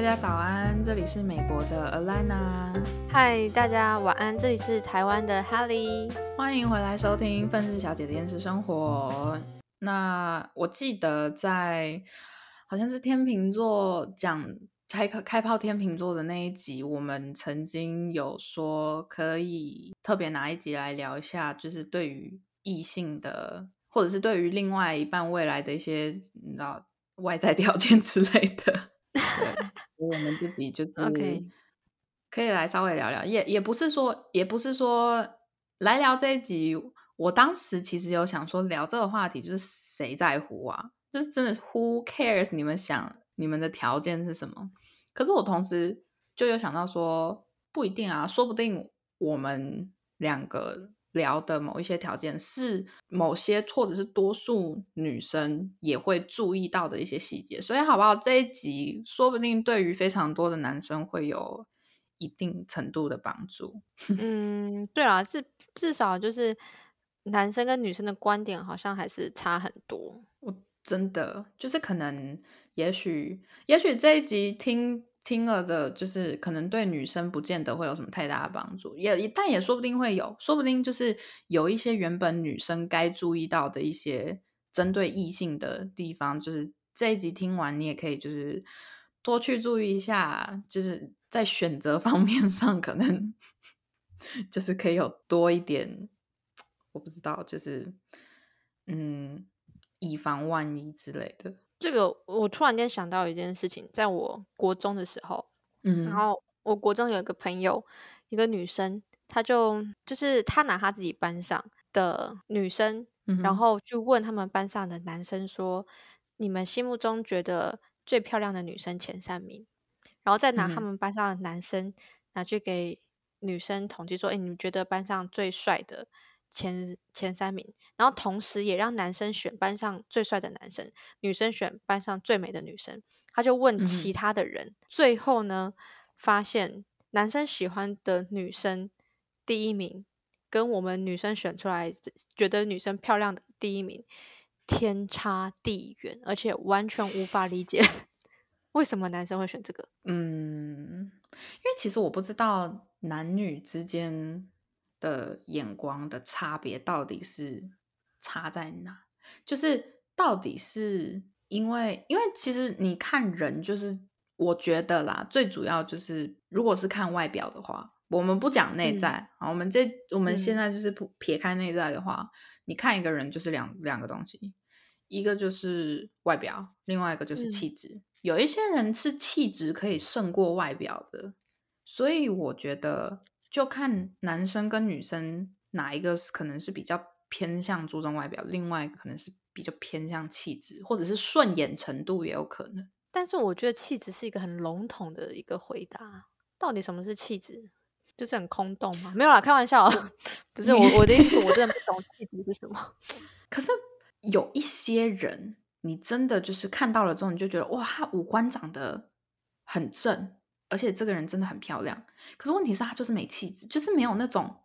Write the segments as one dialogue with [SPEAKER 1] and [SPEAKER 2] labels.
[SPEAKER 1] 大家早安，这里是美国的 Alana。
[SPEAKER 2] 嗨，大家晚安，这里是台湾的 Holly。
[SPEAKER 1] 欢迎回来收听《愤世小姐的厌世生活》。那我记得在好像是天秤座讲开开炮天秤座的那一集，我们曾经有说可以特别拿一集来聊一下，就是对于异性的，或者是对于另外一半未来的一些你知道外在条件之类的。对，我们自己就是可以来稍微聊聊，也也不是说，也不是说来聊这一集。我当时其实有想说聊这个话题，就是谁在乎啊？就是真的是，Who cares？你们想你们的条件是什么？可是我同时就有想到说，不一定啊，说不定我们两个。聊的某一些条件是某些或者是多数女生也会注意到的一些细节，所以好不好？这一集说不定对于非常多的男生会有一定程度的帮助。
[SPEAKER 2] 嗯，对啊，是至少就是男生跟女生的观点好像还是差很多。
[SPEAKER 1] 我真的就是可能，也许也许这一集听。听了的，就是可能对女生不见得会有什么太大的帮助，也但也说不定会有，说不定就是有一些原本女生该注意到的一些针对异性的地方，就是这一集听完你也可以就是多去注意一下，就是在选择方 面上可能就是可以有多一点，我不知道，就是嗯，以防万一之类的。
[SPEAKER 2] 这个我突然间想到一件事情，在我国中的时候，嗯，然后我国中有一个朋友，一个女生，她就就是她拿她自己班上的女生，然后去问他们班上的男生说：“你们心目中觉得最漂亮的女生前三名？”然后再拿他们班上的男生拿去给女生统计说：“哎，你们觉得班上最帅的？”前前三名，然后同时也让男生选班上最帅的男生，女生选班上最美的女生。他就问其他的人，最后呢，发现男生喜欢的女生第一名，跟我们女生选出来觉得女生漂亮的第一名天差地远，而且完全无法理解 为什么男生会选这个。
[SPEAKER 1] 嗯，因为其实我不知道男女之间。的眼光的差别到底是差在哪？就是到底是因为，因为其实你看人，就是我觉得啦，最主要就是如果是看外表的话，我们不讲内在啊，我们这我们现在就是不撇开内在的话，你看一个人就是两两个东西，一个就是外表，另外一个就是气质。有一些人是气质可以胜过外表的，所以我觉得。就看男生跟女生哪一个可能是比较偏向注重外表，另外可能是比较偏向气质，或者是顺眼程度也有可能。
[SPEAKER 2] 但是我觉得气质是一个很笼统的一个回答，到底什么是气质？就是很空洞吗？没有啦，开玩笑，不是我我的意思，我真的不懂气质是什么。
[SPEAKER 1] 可是有一些人，你真的就是看到了之后，你就觉得哇，他五官长得很正。而且这个人真的很漂亮，可是问题是，他就是没气质，就是没有那种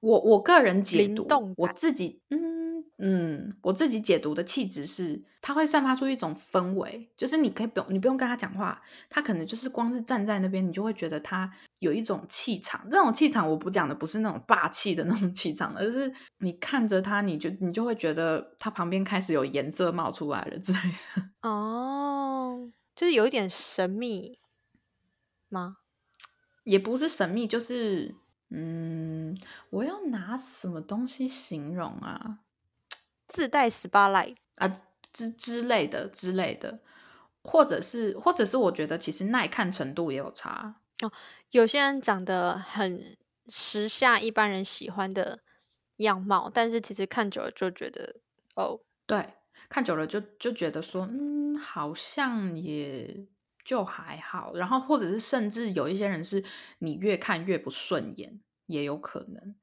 [SPEAKER 1] 我我个人解读，我自己嗯嗯，我自己解读的气质是，他会散发出一种氛围，就是你可以不用你不用跟他讲话，他可能就是光是站在那边，你就会觉得他有一种气场。这种气场我不讲的不是那种霸气的那种气场，而是你看着他，你就你就会觉得他旁边开始有颜色冒出来了之类的。
[SPEAKER 2] 哦，就是有一点神秘。吗？
[SPEAKER 1] 也不是神秘，就是嗯，我要拿什么东西形容啊？
[SPEAKER 2] 自带 SPA light
[SPEAKER 1] 啊之之类的之类的，或者是或者是我觉得其实耐看程度也有差
[SPEAKER 2] 哦。有些人长得很时下一般人喜欢的样貌，但是其实看久了就觉得哦，
[SPEAKER 1] 对，看久了就就觉得说，嗯，好像也。就还好，然后或者是甚至有一些人是你越看越不顺眼，也有可能。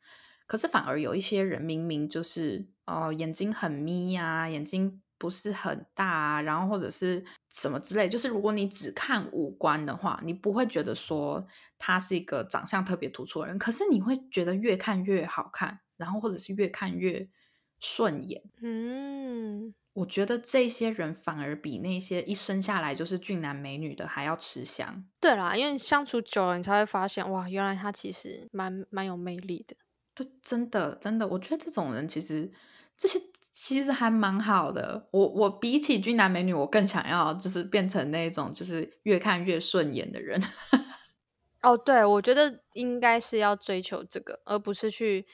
[SPEAKER 1] 可是反而有一些人明明就是哦眼睛很眯呀，眼睛不是很大，啊然后或者是什么之类，就是如果你只看五官的话，你不会觉得说他是一个长相特别突出的人，可是你会觉得越看越好看，然后或者是越看越顺眼。嗯，我觉得这些人反而比那些一生下来就是俊男美女的还要吃香。
[SPEAKER 2] 对啦，因为相处久了，你才会发现，哇，原来他其实蛮蛮有魅力的。
[SPEAKER 1] 对，真的真的，我觉得这种人其实这些其实还蛮好的。我我比起俊男美女，我更想要就是变成那种就是越看越顺眼的人。
[SPEAKER 2] 哦，对，我觉得应该是要追求这个，而不是去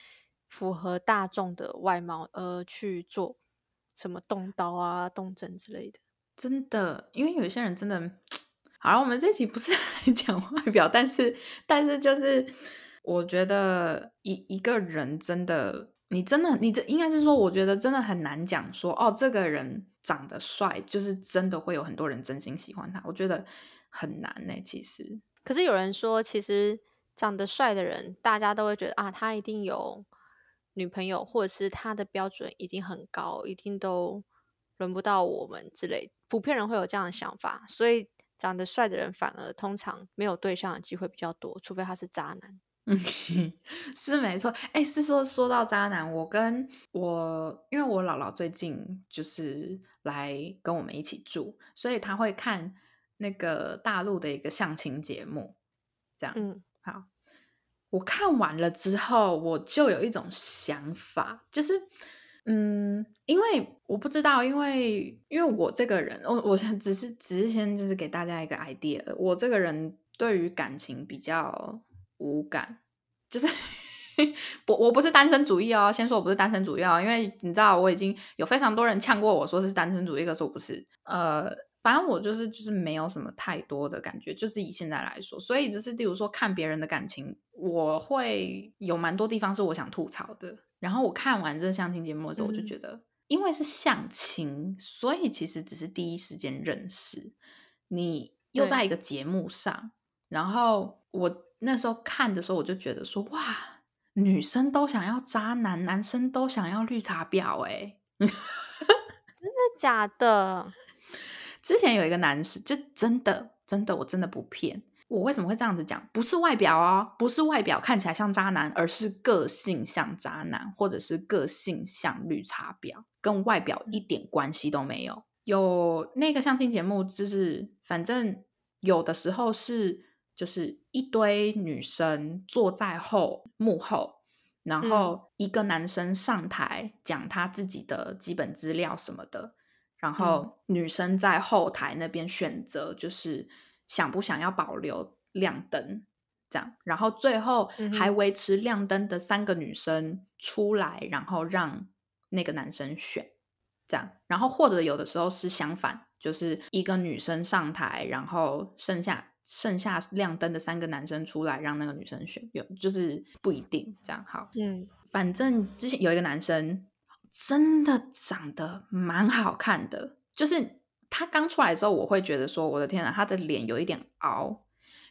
[SPEAKER 2] 符合大众的外貌而去做什么动刀啊、动针之类的。
[SPEAKER 1] 真的，因为有些人真的，好了，我们这期不是 来讲外表，但是但是就是我觉得一一个人真的，你真的你这应该是说，我觉得真的很难讲说哦，这个人长得帅，就是真的会有很多人真心喜欢他。我觉得很难呢，其实。
[SPEAKER 2] 可是有人说，其实长得帅的人，大家都会觉得啊，他一定有女朋友，或者是他的标准一定很高，一定都轮不到我们之类。普遍人会有这样的想法，所以长得帅的人反而通常没有对象的机会比较多，除非他是渣男。
[SPEAKER 1] 嗯，是没错。哎，是说说到渣男，我跟我因为我姥姥最近就是来跟我们一起住，所以他会看。那个大陆的一个相亲节目，这样，嗯，好，我看完了之后，我就有一种想法，就是，嗯，因为我不知道，因为因为我这个人，我我想只是只是先就是给大家一个 idea，我这个人对于感情比较无感，就是 我我不是单身主义哦，先说我不是单身主义哦，因为你知道我已经有非常多人呛过我说是单身主义，可是我不是，呃。反正我就是就是没有什么太多的感觉，就是以现在来说，所以就是例如说看别人的感情，我会有蛮多地方是我想吐槽的。然后我看完这相亲节目之后，我就觉得，因为是相亲，所以其实只是第一时间认识，你又在一个节目上，然后我那时候看的时候，我就觉得说，哇，女生都想要渣男，男生都想要绿茶婊，哎，真
[SPEAKER 2] 的假的？
[SPEAKER 1] 之前有一个男士，就真的真的，我真的不骗。我为什么会这样子讲？不是外表哦，不是外表看起来像渣男，而是个性像渣男，或者是个性像绿茶婊，跟外表一点关系都没有。有那个相亲节目，就是反正有的时候是就是一堆女生坐在后幕后，然后一个男生上台讲他自己的基本资料什么的。然后女生在后台那边选择，就是想不想要保留亮灯这样，然后最后还维持亮灯的三个女生出来，然后让那个男生选这样，然后或者有的时候是相反，就是一个女生上台，然后剩下剩下亮灯的三个男生出来，让那个女生选，有就是不一定这样。好，嗯，反正之前有一个男生。真的长得蛮好看的，就是他刚出来的时候，我会觉得说，我的天啊，他的脸有一点凹。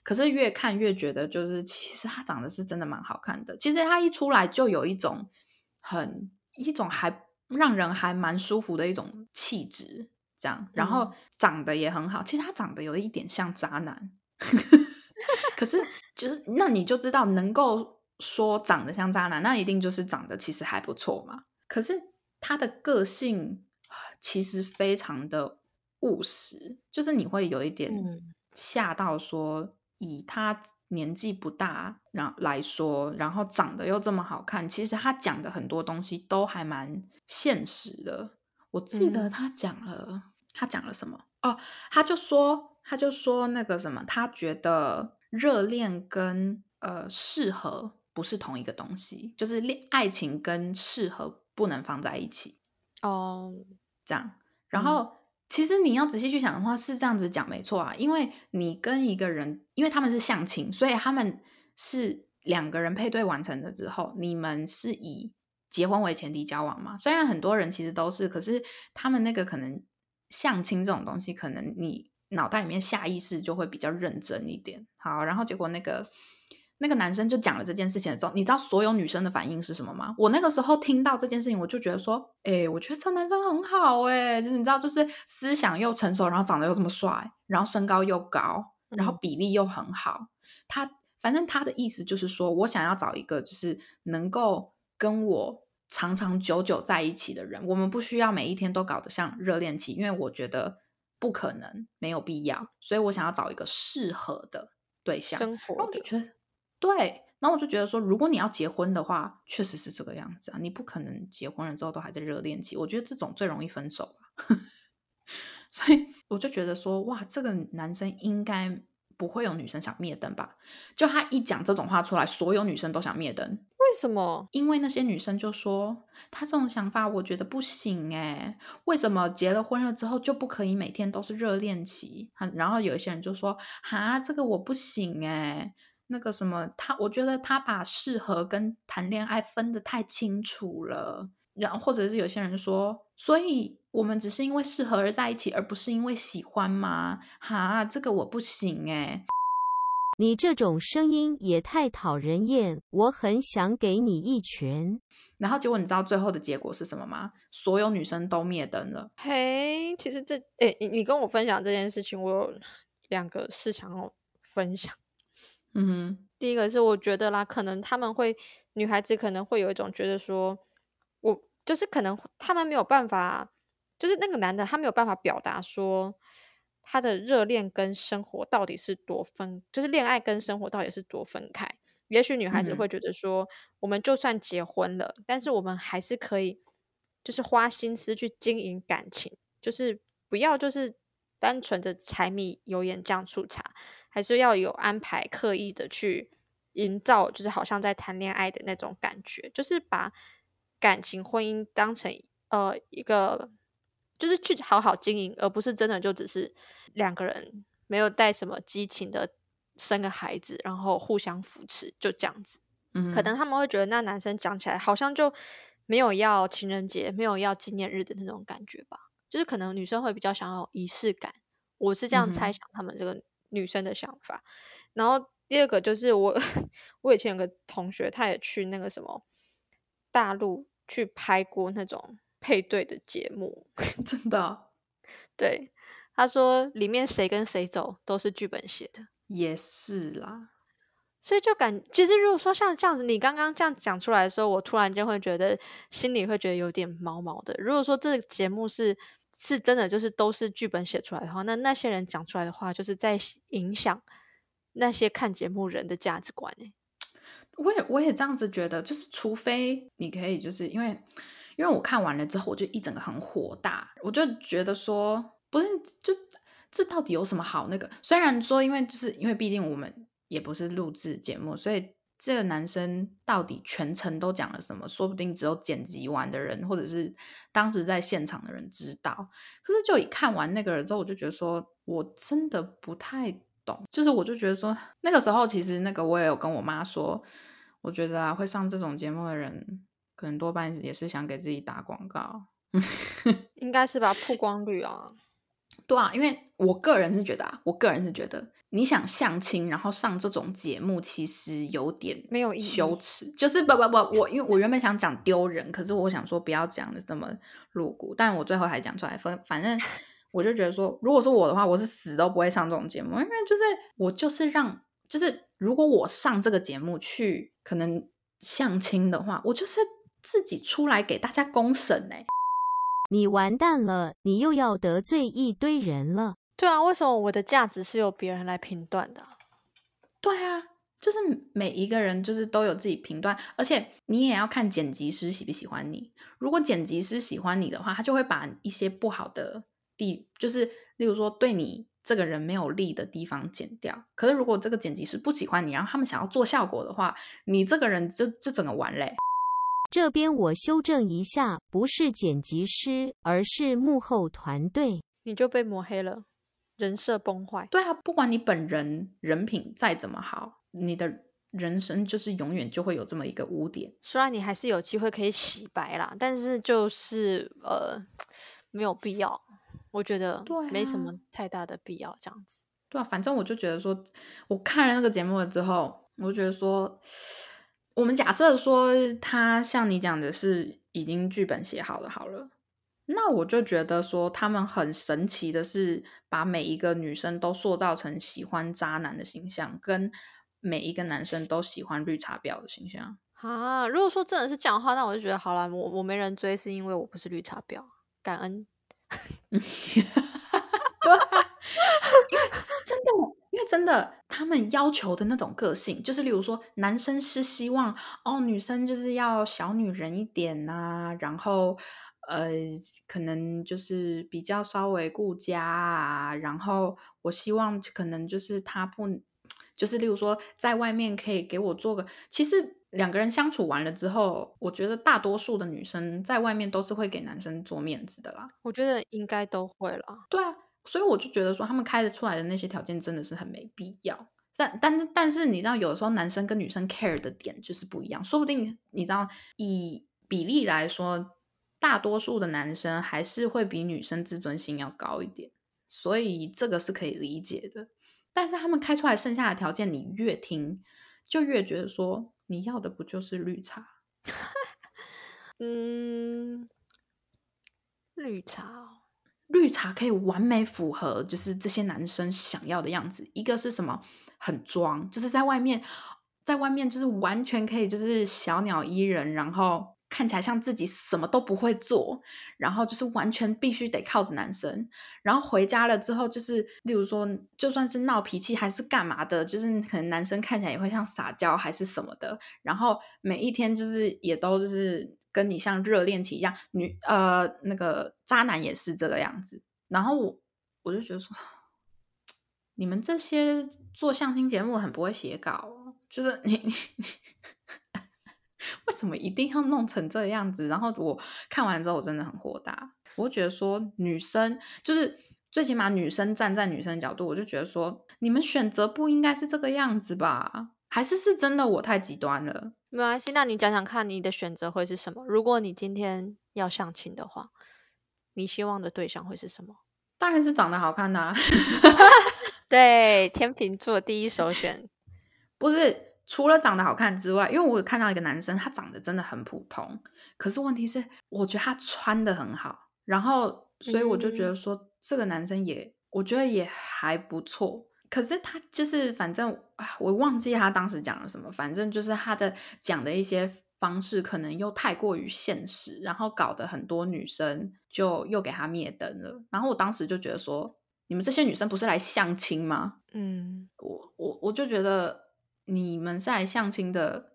[SPEAKER 1] 可是越看越觉得，就是其实他长得是真的蛮好看的。其实他一出来就有一种很一种还让人还蛮舒服的一种气质，这样，然后长得也很好。其实他长得有一点像渣男，可是就是那你就知道，能够说长得像渣男，那一定就是长得其实还不错嘛。可是。他的个性其实非常的务实，就是你会有一点吓到，说以他年纪不大，然来说，然后长得又这么好看，其实他讲的很多东西都还蛮现实的。我记得他讲了，他讲了什么？哦，他就说，他就说那个什么，他觉得热恋跟呃适合不是同一个东西，就是恋爱情跟适合。不能放在一起哦，这样。然后，其实你要仔细去想的话，是这样子讲没错啊。因为你跟一个人，因为他们是相亲，所以他们是两个人配对完成了之后，你们是以结婚为前提交往嘛。虽然很多人其实都是，可是他们那个可能相亲这种东西，可能你脑袋里面下意识就会比较认真一点。好，然后结果那个。那个男生就讲了这件事情之后，你知道所有女生的反应是什么吗？我那个时候听到这件事情，我就觉得说，哎，我觉得这男生很好，哎，就是你知道，就是思想又成熟，然后长得又这么帅，然后身高又高，然后比例又很好。他反正他的意思就是说，我想要找一个就是能够跟我长长久久在一起的人。我们不需要每一天都搞得像热恋期，因为我觉得不可能，没有必要。所以我想要找一个适合的对象。
[SPEAKER 2] 生活，
[SPEAKER 1] 然后我就觉得，对，然后我就觉得说，如果你要结婚的话，确实是这个样子啊，你不可能结婚了之后都还在热恋期。我觉得这种最容易分手啊。所以我就觉得说，哇，这个男生应该不会有女生想灭灯吧？就他一讲这种话出来，所有女生都想灭灯。
[SPEAKER 2] 为什么？
[SPEAKER 1] 因为那些女生就说，他这种想法，我觉得不行哎。为什么结了婚了之后就不可以每天都是热恋期？然后有一些人就说，哈，这个我不行哎。那个什么，他我觉得他把适合跟谈恋爱分得太清楚了。然后或者是有些人说，所以。我们只是因为适合而在一起，而不是因为喜欢吗？哈，这个我不行哎！
[SPEAKER 3] 你这种声音也太讨人厌，我很想给你一拳。
[SPEAKER 1] 然后结果你知道最后的结果是什么吗？所有女生都灭灯了。
[SPEAKER 2] 嘿，其实这哎，你你跟我分享这件事情，我有两个事想要分享。
[SPEAKER 1] 嗯哼，
[SPEAKER 2] 第一个是我觉得啦，可能他们会女孩子可能会有一种觉得说，我就是可能他们没有办法。就是那个男的，他没有办法表达说他的热恋跟生活到底是多分，就是恋爱跟生活到底是多分开。也许女孩子会觉得说，我们就算结婚了，但是我们还是可以，就是花心思去经营感情，就是不要就是单纯的柴米油盐酱醋茶，还是要有安排、刻意的去营造，就是好像在谈恋爱的那种感觉，就是把感情、婚姻当成呃一个。就是去好好经营，而不是真的就只是两个人没有带什么激情的生个孩子，然后互相扶持，就这样子。
[SPEAKER 1] 嗯，
[SPEAKER 2] 可能他们会觉得那男生讲起来好像就没有要情人节，没有要纪念日的那种感觉吧。就是可能女生会比较想要仪式感，我是这样猜想他们这个女生的想法。然后第二个就是我，我以前有个同学，他也去那个什么大陆去拍过那种。配对的节目，
[SPEAKER 1] 真的，
[SPEAKER 2] 对他说里面谁跟谁走都是剧本写的，
[SPEAKER 1] 也是啦，
[SPEAKER 2] 所以就感其实如果说像这样子，你刚刚这样讲出来的时候，我突然间会觉得心里会觉得有点毛毛的。如果说这个节目是是真的，就是都是剧本写出来的话，那那些人讲出来的话，就是在影响那些看节目人的价值观。哎，
[SPEAKER 1] 我也我也这样子觉得，就是除非你可以，就是因为。因为我看完了之后，我就一整个很火大，我就觉得说，不是，就这到底有什么好那个？虽然说，因为就是因为毕竟我们也不是录制节目，所以这个男生到底全程都讲了什么，说不定只有剪辑完的人，或者是当时在现场的人知道。可是就一看完那个人之后，我就觉得说，我真的不太懂。就是我就觉得说，那个时候其实那个我也有跟我妈说，我觉得啊，会上这种节目的人。可能多半也是想给自己打广告，
[SPEAKER 2] 应该是吧？曝光率啊，
[SPEAKER 1] 对啊，因为我个人是觉得啊，我个人是觉得，你想相亲，然后上这种节目，其实有点
[SPEAKER 2] 没有
[SPEAKER 1] 羞耻，就是不不不，我因为我原本想讲丢人，可是我想说不要讲的这么露骨，但我最后还讲出来，反反正 我就觉得说，如果是我的话，我是死都不会上这种节目，因为就是我就是让，就是如果我上这个节目去可能相亲的话，我就是。自己出来给大家公审呢？
[SPEAKER 3] 你完蛋了，你又要得罪一堆人了。
[SPEAKER 2] 对啊，为什么我的价值是由别人来评断的？
[SPEAKER 1] 对啊，就是每一个人就是都有自己评断，而且你也要看剪辑师喜不喜欢你。如果剪辑师喜欢你的话，他就会把一些不好的地，就是例如说对你这个人没有利的地方剪掉。可是如果这个剪辑师不喜欢你，然后他们想要做效果的话，你这个人就这整个完嘞。
[SPEAKER 3] 这边我修正一下，不是剪辑师，而是幕后团队。
[SPEAKER 2] 你就被抹黑了，人设崩坏。
[SPEAKER 1] 对啊，不管你本人人品再怎么好，你的人生就是永远就会有这么一个污点。
[SPEAKER 2] 虽然你还是有机会可以洗白啦，但是就是呃，没有必要。我觉得没什么太大的必要这样子。
[SPEAKER 1] 对啊，反正我就觉得说，我看了那个节目了之后，我就觉得说。我们假设说他像你讲的是已经剧本写好了，好了，那我就觉得说他们很神奇的是把每一个女生都塑造成喜欢渣男的形象，跟每一个男生都喜欢绿茶婊的形象。
[SPEAKER 2] 啊，如果说真的是这样的话，那我就觉得好了，我我没人追是因为我不是绿茶婊，感恩。
[SPEAKER 1] 对，真的，因为真的，他们要求的那种个性，就是例如说，男生是希望哦，女生就是要小女人一点呐，然后呃，可能就是比较稍微顾家啊，然后我希望可能就是他不，就是例如说，在外面可以给我做个，其实两个人相处完了之后，我觉得大多数的女生在外面都是会给男生做面子的啦。
[SPEAKER 2] 我觉得应该都会了。
[SPEAKER 1] 对啊。所以我就觉得说，他们开的出来的那些条件真的是很没必要。但但是但是，你知道，有的时候男生跟女生 care 的点就是不一样。说不定你知道，以比例来说，大多数的男生还是会比女生自尊心要高一点。所以这个是可以理解的。但是他们开出来剩下的条件，你越听就越觉得说，你要的不就是绿茶？
[SPEAKER 2] 嗯，绿茶。
[SPEAKER 1] 绿茶可以完美符合，就是这些男生想要的样子。一个是什么？很装，就是在外面，在外面就是完全可以，就是小鸟依人，然后看起来像自己什么都不会做，然后就是完全必须得靠着男生。然后回家了之后，就是例如说，就算是闹脾气还是干嘛的，就是可能男生看起来也会像撒娇还是什么的。然后每一天就是也都就是。跟你像热恋期一样，女呃那个渣男也是这个样子。然后我我就觉得说，你们这些做相亲节目很不会写稿，就是你你你什么一定要弄成这样子？然后我看完之后，我真的很火大。我觉得说，女生就是最起码女生站在女生角度，我就觉得说，你们选择不应该是这个样子吧？还是是真的我太极端了？
[SPEAKER 2] 没关系，那你讲讲看，你的选择会是什么？如果你今天要相亲的话，你希望的对象会是什么？
[SPEAKER 1] 当然是长得好看呐！
[SPEAKER 2] 对，天秤座第一首选，
[SPEAKER 1] 不是除了长得好看之外，因为我看到一个男生，他长得真的很普通，可是问题是，我觉得他穿的很好，然后所以我就觉得说，这个男生也，我觉得也还不错。可是他就是，反正我忘记他当时讲了什么。反正就是他的讲的一些方式，可能又太过于现实，然后搞得很多女生就又给他灭灯了。然后我当时就觉得说，你们这些女生不是来相亲吗？
[SPEAKER 2] 嗯，
[SPEAKER 1] 我我我就觉得你们是来相亲的，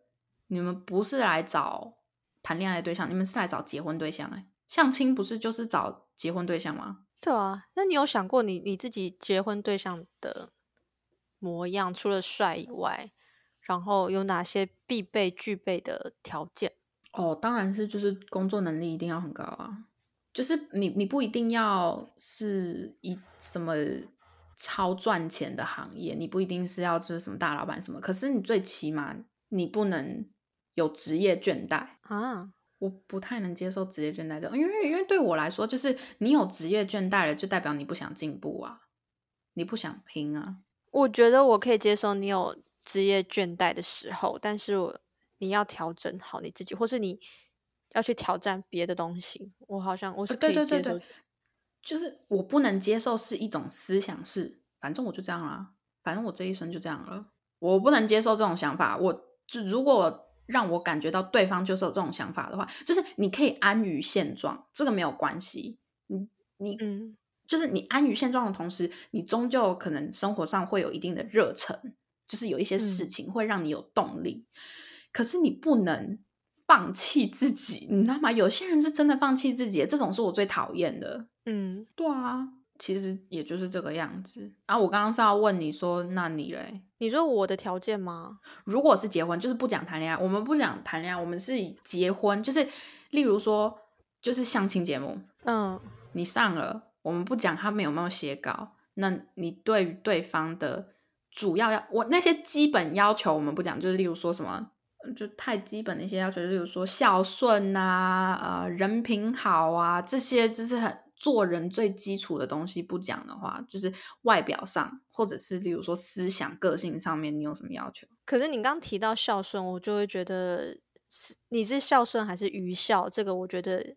[SPEAKER 1] 你们不是来找谈恋爱的对象，你们是来找结婚对象。哎，相亲不是就是找结婚对象吗？
[SPEAKER 2] 对啊，那你有想过你你自己结婚对象的？模样除了帅以外，然后有哪些必备具备的条件？
[SPEAKER 1] 哦，当然是就是工作能力一定要很高啊。就是你你不一定要是一什么超赚钱的行业，你不一定是要就是什么大老板什么，可是你最起码你不能有职业倦怠
[SPEAKER 2] 啊。
[SPEAKER 1] 我不太能接受职业倦怠这种，因为因为对我来说，就是你有职业倦怠了，就代表你不想进步啊，你不想拼啊。
[SPEAKER 2] 我觉得我可以接受你有职业倦怠的时候，但是我你要调整好你自己，或是你要去挑战别的东西。我好像我是可以接受，
[SPEAKER 1] 就是我不能接受是一种思想是，反正我就这样啦，反正我这一生就这样了。我不能接受这种想法。我就如果让我感觉到对方就是有这种想法的话，就是你可以安于现状，这个没有关系。你你
[SPEAKER 2] 嗯。
[SPEAKER 1] 就是你安于现状的同时，你终究可能生活上会有一定的热忱，就是有一些事情会让你有动力。可是你不能放弃自己，你知道吗？有些人是真的放弃自己，这种是我最讨厌的。
[SPEAKER 2] 嗯，
[SPEAKER 1] 对啊，其实也就是这个样子。啊，我刚刚是要问你说，那你嘞？
[SPEAKER 2] 你说我的条件吗？
[SPEAKER 1] 如果是结婚，就是不讲谈恋爱，我们不讲谈恋爱，我们是以结婚，就是例如说，就是相亲节目，
[SPEAKER 2] 嗯，
[SPEAKER 1] 你上了。我们不讲他们有没有写稿，那你对于对方的主要要我那些基本要求我们不讲，就是例如说什么，就太基本的一些要求，例如说孝顺啊，呃，人品好啊，这些就是很做人最基础的东西。不讲的话，就是外表上，或者是例如说思想、个性上面，你有什么要求？
[SPEAKER 2] 可是你刚提到孝顺，我就会觉得你是孝顺还是愚孝？这个我觉得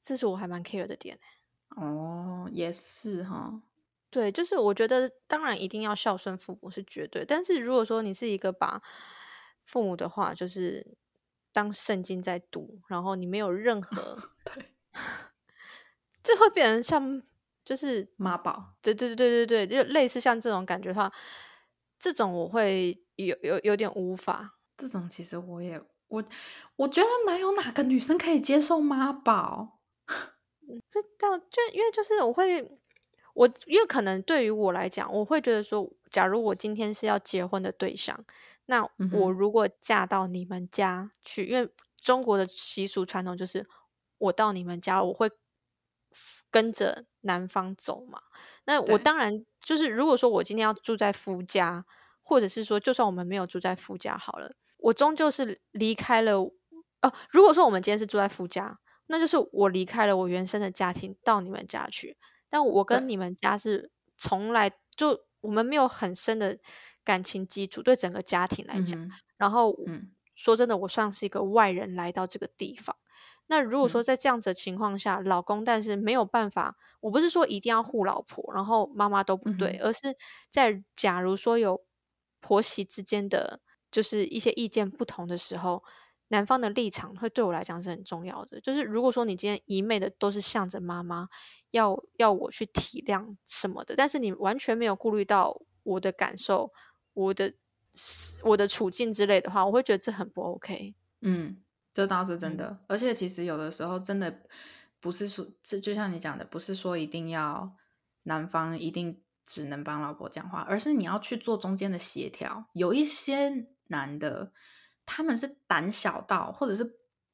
[SPEAKER 2] 这是我还蛮 care 的点。
[SPEAKER 1] 哦，也是哈，
[SPEAKER 2] 对，就是我觉得当然一定要孝顺父母是绝对，但是如果说你是一个把父母的话就是当圣经在读，然后你没有任 何
[SPEAKER 1] 对，
[SPEAKER 2] 这会变成像就是
[SPEAKER 1] 妈宝，
[SPEAKER 2] 对对对对对对，就类似像这种感觉的话，这种我会有有有点无法。
[SPEAKER 1] 这种其实我也我我觉得哪有哪个女生可以接受妈宝？
[SPEAKER 2] 就到就因为就是我会我因为可能对于我来讲，我会觉得说，假如我今天是要结婚的对象，那我如果嫁到你们家去，因为中国的习俗传统就是我到你们家，我会跟着男方走嘛。那我当然就是如果说我今天要住在夫家，或者是说就算我们没有住在夫家好了，我终究是离开了哦。如果说我们今天是住在夫家。那就是我离开了我原生的家庭到你们家去，但我跟你们家是从来就我们没有很深的感情基础，对整个家庭来讲。然后，说真的，我算是一个外人来到这个地方。那如果说在这样子的情况下，老公但是没有办法，我不是说一定要护老婆，然后妈妈都不对，而是在假如说有婆媳之间的就是一些意见不同的时候。男方的立场会对我来讲是很重要的，就是如果说你今天一昧的都是向着妈妈，要要我去体谅什么的，但是你完全没有顾虑到我的感受、我的我的处境之类的话，我会觉得这很不 OK。
[SPEAKER 1] 嗯，这倒是真的。而且其实有的时候真的不是说，这就像你讲的，不是说一定要男方一定只能帮老婆讲话，而是你要去做中间的协调。有一些男的。他们是胆小到，或者是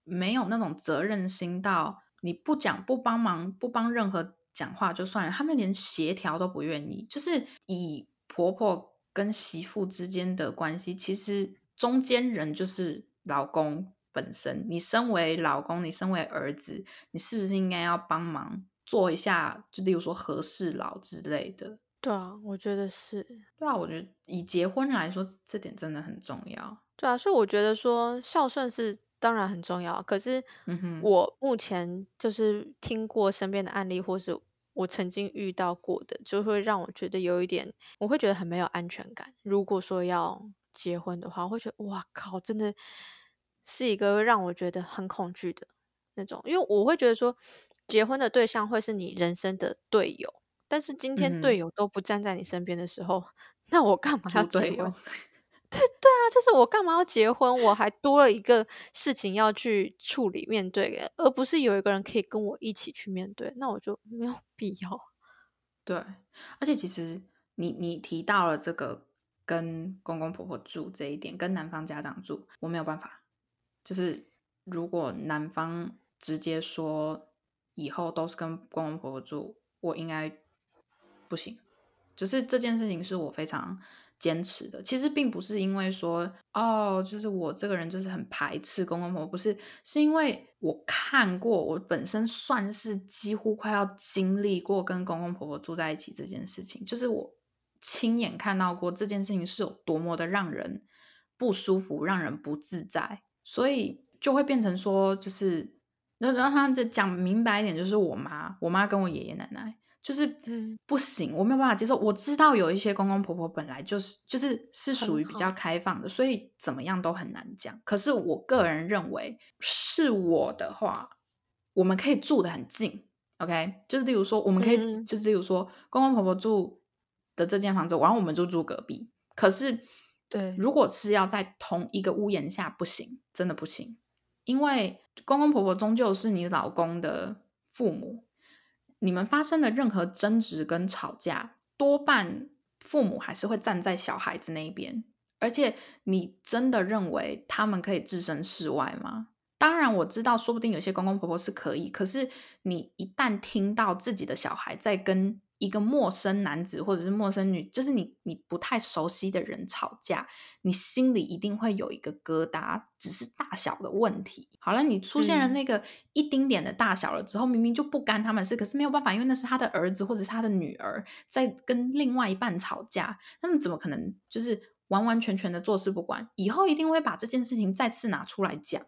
[SPEAKER 1] 没有那种责任心到，你不讲、不帮忙、不帮任何讲话就算了，他们连协调都不愿意。就是以婆婆跟媳妇之间的关系，其实中间人就是老公本身。你身为老公，你身为儿子，你是不是应该要帮忙做一下？就例如说和事佬之类的。
[SPEAKER 2] 对啊，我觉得是。
[SPEAKER 1] 对啊，我觉得以结婚来说，这点真的很重要。
[SPEAKER 2] 对啊，所以我觉得说孝顺是当然很重要，可是我目前就是听过身边的案例，或是我曾经遇到过的，就会让我觉得有一点，我会觉得很没有安全感。如果说要结婚的话，我会觉得哇靠，真的是一个让我觉得很恐惧的那种，因为我会觉得说结婚的对象会是你人生的队友，但是今天队友都不站在你身边的时候，那我干嘛要结婚？对对啊，就是我干嘛要结婚？我还多了一个事情要去处理、面对，而不是有一个人可以跟我一起去面对，那我就没有 必要。
[SPEAKER 1] 对，而且其实你你提到了这个跟公公婆婆住这一点，跟男方家长住，我没有办法。就是如果男方直接说以后都是跟公公婆婆住，我应该不行。就是这件事情是我非常。坚持的其实并不是因为说哦，就是我这个人就是很排斥公公婆婆，不是，是因为我看过，我本身算是几乎快要经历过跟公公婆婆住在一起这件事情，就是我亲眼看到过这件事情是有多么的让人不舒服，让人不自在，所以就会变成说，就是那让他讲明白一点，就是我妈，我妈跟我爷爷奶奶。就是不行，我没有办法接受。我知道有一些公公婆婆本来就是就是是属于比较开放的，所以怎么样都很难讲。可是我个人认为，是我的话，我们可以住的很近。OK，就是例如说，我们可以就是例如说，公公婆婆住的这间房子，然后我们就住隔壁。可是，
[SPEAKER 2] 对，
[SPEAKER 1] 如果是要在同一个屋檐下，不行，真的不行，因为公公婆婆终究是你老公的父母。你们发生的任何争执跟吵架，多半父母还是会站在小孩子那一边。而且，你真的认为他们可以置身事外吗？当然，我知道，说不定有些公公婆婆是可以。可是，你一旦听到自己的小孩在跟……一个陌生男子或者是陌生女，就是你你不太熟悉的人吵架，你心里一定会有一个疙瘩，只是大小的问题。好了，你出现了那个一丁点的大小了之后，明明就不干他们事，可是没有办法，因为那是他的儿子或者是他的女儿在跟另外一半吵架，他们怎么可能就是完完全全的坐视不管？以后一定会把这件事情再次拿出来讲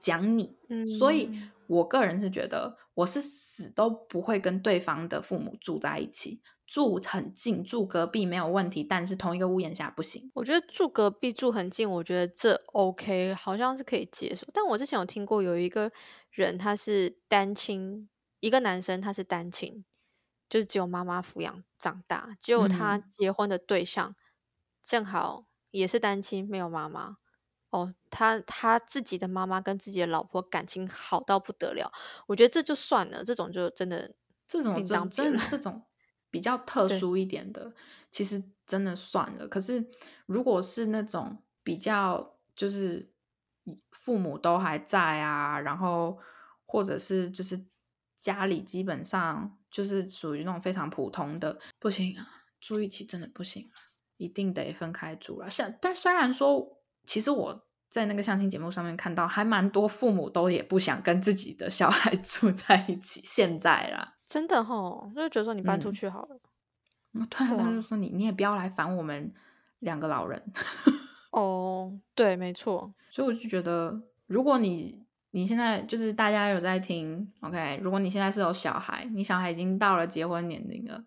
[SPEAKER 1] 讲你。所以我个人是觉得，我是死都不会跟对方的父母住在一起，住很近，住隔壁没有问题，但是同一个屋檐下不行。
[SPEAKER 2] 我觉得住隔壁住很近，我觉得这 OK，好像是可以接受。但我之前有听过有一个人，他是单亲，一个男生他是单亲，就是只有妈妈抚养长大，结果他结婚的对象正好也是单亲，没有妈妈。哦，他他自己的妈妈跟自己的老婆感情好到不得了，我觉得这就算了，这种就真的
[SPEAKER 1] 这种真真这种比较特殊一点的，其实真的算了。可是如果是那种比较就是父母都还在啊，然后或者是就是家里基本上就是属于那种非常普通的，不行啊，住一起真的不行啊，一定得分开住了。像但虽然说，其实我。在那个相亲节目上面看到，还蛮多父母都也不想跟自己的小孩 住在一起。现在啦，
[SPEAKER 2] 真的吼，就是觉得说你搬出去好了。
[SPEAKER 1] 突然他就说你你也不要来烦我们两个老人。
[SPEAKER 2] 哦，对，没错。
[SPEAKER 1] 所以我就觉得，如果你你现在就是大家有在听，OK，如果你现在是有小孩，你小孩已经到了结婚年龄了。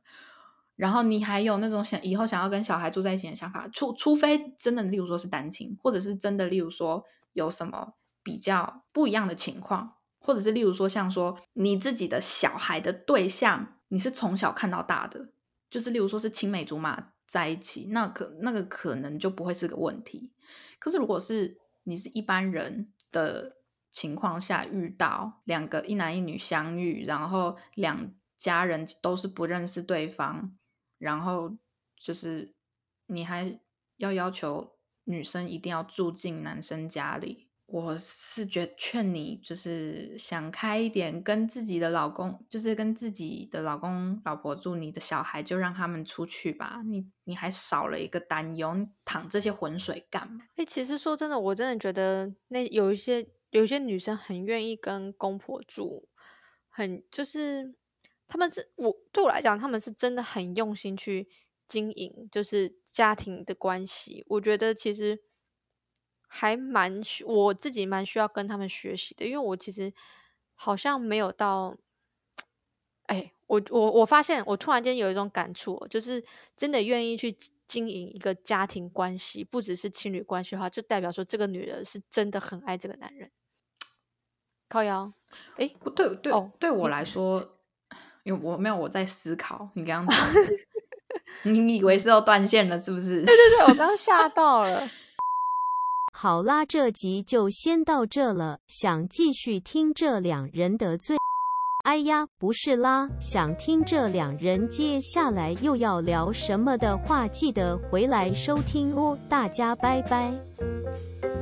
[SPEAKER 1] 然后你还有那种想以后想要跟小孩住在一起的想法，除除非真的，例如说是单亲，或者是真的，例如说有什么比较不一样的情况，或者是例如说像说你自己的小孩的对象，你是从小看到大的，就是例如说是青梅竹马在一起，那可那个可能就不会是个问题。可是如果是你是一般人的情况下遇到两个一男一女相遇，然后两家人都是不认识对方。然后就是你还要要求女生一定要住进男生家里，我是觉劝你就是想开一点，跟自己的老公，就是跟自己的老公老婆住，你的小孩就让他们出去吧，你你还少了一个担忧，你淌这些浑水干嘛？
[SPEAKER 2] 哎，其实说真的，我真的觉得那有一些有一些女生很愿意跟公婆住，很就是。他们是我对我来讲，他们是真的很用心去经营，就是家庭的关系。我觉得其实还蛮我自己蛮需要跟他们学习的，因为我其实好像没有到，哎，我我我发现我突然间有一种感触，就是真的愿意去经营一个家庭关系，不只是情侣关系的话，就代表说这个女人是真的很爱这个男人。靠腰，哎，
[SPEAKER 1] 不对，对，哦对我来说。因为我没有我在思考，你刚刚 你以为是要断线了是不是？
[SPEAKER 2] 对对对，我刚吓到了。
[SPEAKER 3] 好啦，这集就先到这了。想继续听这两人的罪？哎呀，不是啦，想听这两人接下来又要聊什么的话，记得回来收听哦。大家拜拜。